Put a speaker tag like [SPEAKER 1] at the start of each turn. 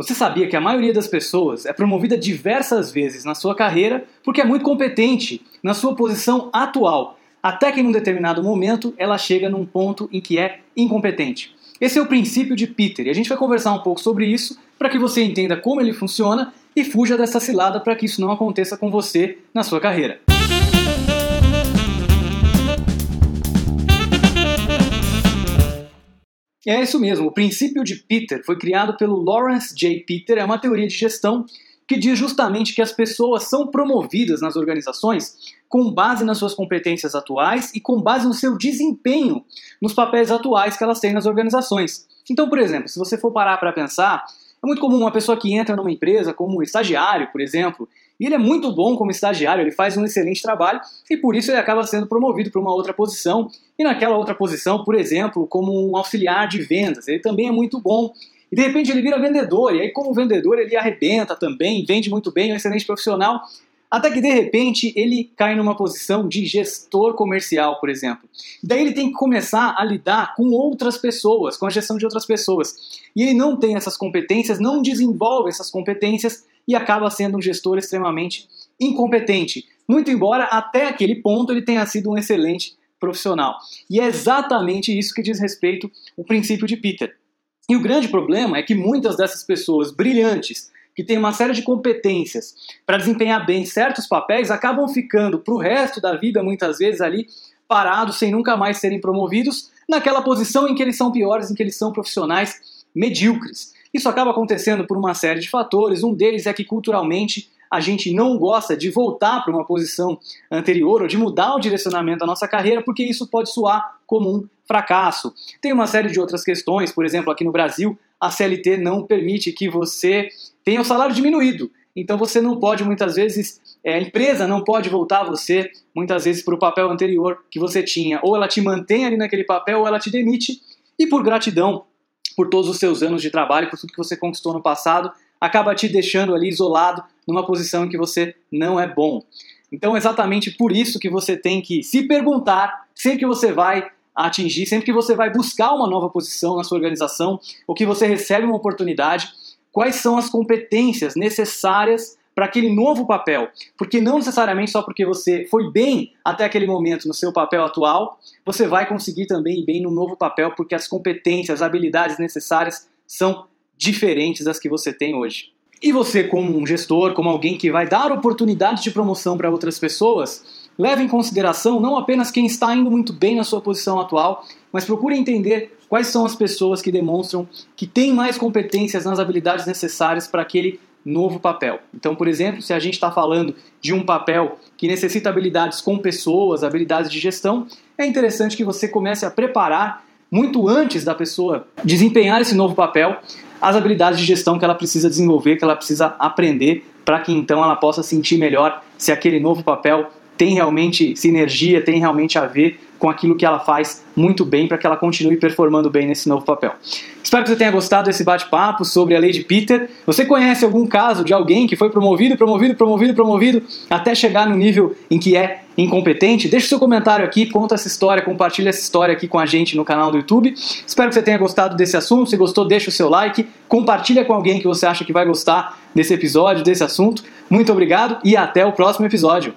[SPEAKER 1] Você sabia que a maioria das pessoas é promovida diversas vezes na sua carreira porque é muito competente na sua posição atual, até que em um determinado momento ela chega num ponto em que é incompetente. Esse é o princípio de Peter e a gente vai conversar um pouco sobre isso para que você entenda como ele funciona e fuja dessa cilada para que isso não aconteça com você na sua carreira. É isso mesmo, o princípio de Peter foi criado pelo Lawrence J. Peter, é uma teoria de gestão que diz justamente que as pessoas são promovidas nas organizações com base nas suas competências atuais e com base no seu desempenho nos papéis atuais que elas têm nas organizações. Então, por exemplo, se você for parar para pensar, é muito comum uma pessoa que entra numa empresa como estagiário, por exemplo, e ele é muito bom como estagiário, ele faz um excelente trabalho e por isso ele acaba sendo promovido para uma outra posição. E naquela outra posição, por exemplo, como um auxiliar de vendas, ele também é muito bom. E de repente ele vira vendedor, e aí, como vendedor, ele arrebenta também, vende muito bem, é um excelente profissional. Até que de repente ele cai numa posição de gestor comercial, por exemplo. Daí ele tem que começar a lidar com outras pessoas, com a gestão de outras pessoas. E ele não tem essas competências, não desenvolve essas competências e acaba sendo um gestor extremamente incompetente. Muito embora até aquele ponto ele tenha sido um excelente profissional. E é exatamente isso que diz respeito o princípio de Peter. E o grande problema é que muitas dessas pessoas brilhantes, que têm uma série de competências para desempenhar bem certos papéis, acabam ficando para o resto da vida, muitas vezes, ali parados, sem nunca mais serem promovidos, naquela posição em que eles são piores, em que eles são profissionais medíocres. Isso acaba acontecendo por uma série de fatores. Um deles é que culturalmente a gente não gosta de voltar para uma posição anterior ou de mudar o direcionamento da nossa carreira, porque isso pode soar como um fracasso. Tem uma série de outras questões, por exemplo, aqui no Brasil, a CLT não permite que você tenha o salário diminuído. Então você não pode muitas vezes, é, a empresa não pode voltar você muitas vezes para o papel anterior que você tinha. Ou ela te mantém ali naquele papel ou ela te demite. E por gratidão por todos os seus anos de trabalho, por tudo que você conquistou no passado, acaba te deixando ali isolado numa posição em que você não é bom. Então, exatamente por isso que você tem que se perguntar sempre que você vai atingir, sempre que você vai buscar uma nova posição na sua organização, ou que você recebe uma oportunidade, quais são as competências necessárias para aquele novo papel. Porque não necessariamente só porque você foi bem até aquele momento no seu papel atual, você vai conseguir também ir bem no novo papel, porque as competências, as habilidades necessárias são diferentes das que você tem hoje. E você, como um gestor, como alguém que vai dar oportunidade de promoção para outras pessoas, leve em consideração não apenas quem está indo muito bem na sua posição atual, mas procure entender quais são as pessoas que demonstram que têm mais competências nas habilidades necessárias para aquele novo papel. Então, por exemplo, se a gente está falando de um papel que necessita habilidades com pessoas, habilidades de gestão, é interessante que você comece a preparar muito antes da pessoa desempenhar esse novo papel, as habilidades de gestão que ela precisa desenvolver, que ela precisa aprender, para que então ela possa sentir melhor se aquele novo papel tem realmente sinergia, tem realmente a ver com aquilo que ela faz muito bem para que ela continue performando bem nesse novo papel. Espero que você tenha gostado desse bate-papo sobre a lei de Peter. Você conhece algum caso de alguém que foi promovido, promovido, promovido, promovido até chegar no nível em que é incompetente? Deixe seu comentário aqui, conta essa história, compartilha essa história aqui com a gente no canal do YouTube. Espero que você tenha gostado desse assunto. Se gostou, deixa o seu like, compartilha com alguém que você acha que vai gostar desse episódio, desse assunto. Muito obrigado e até o próximo episódio.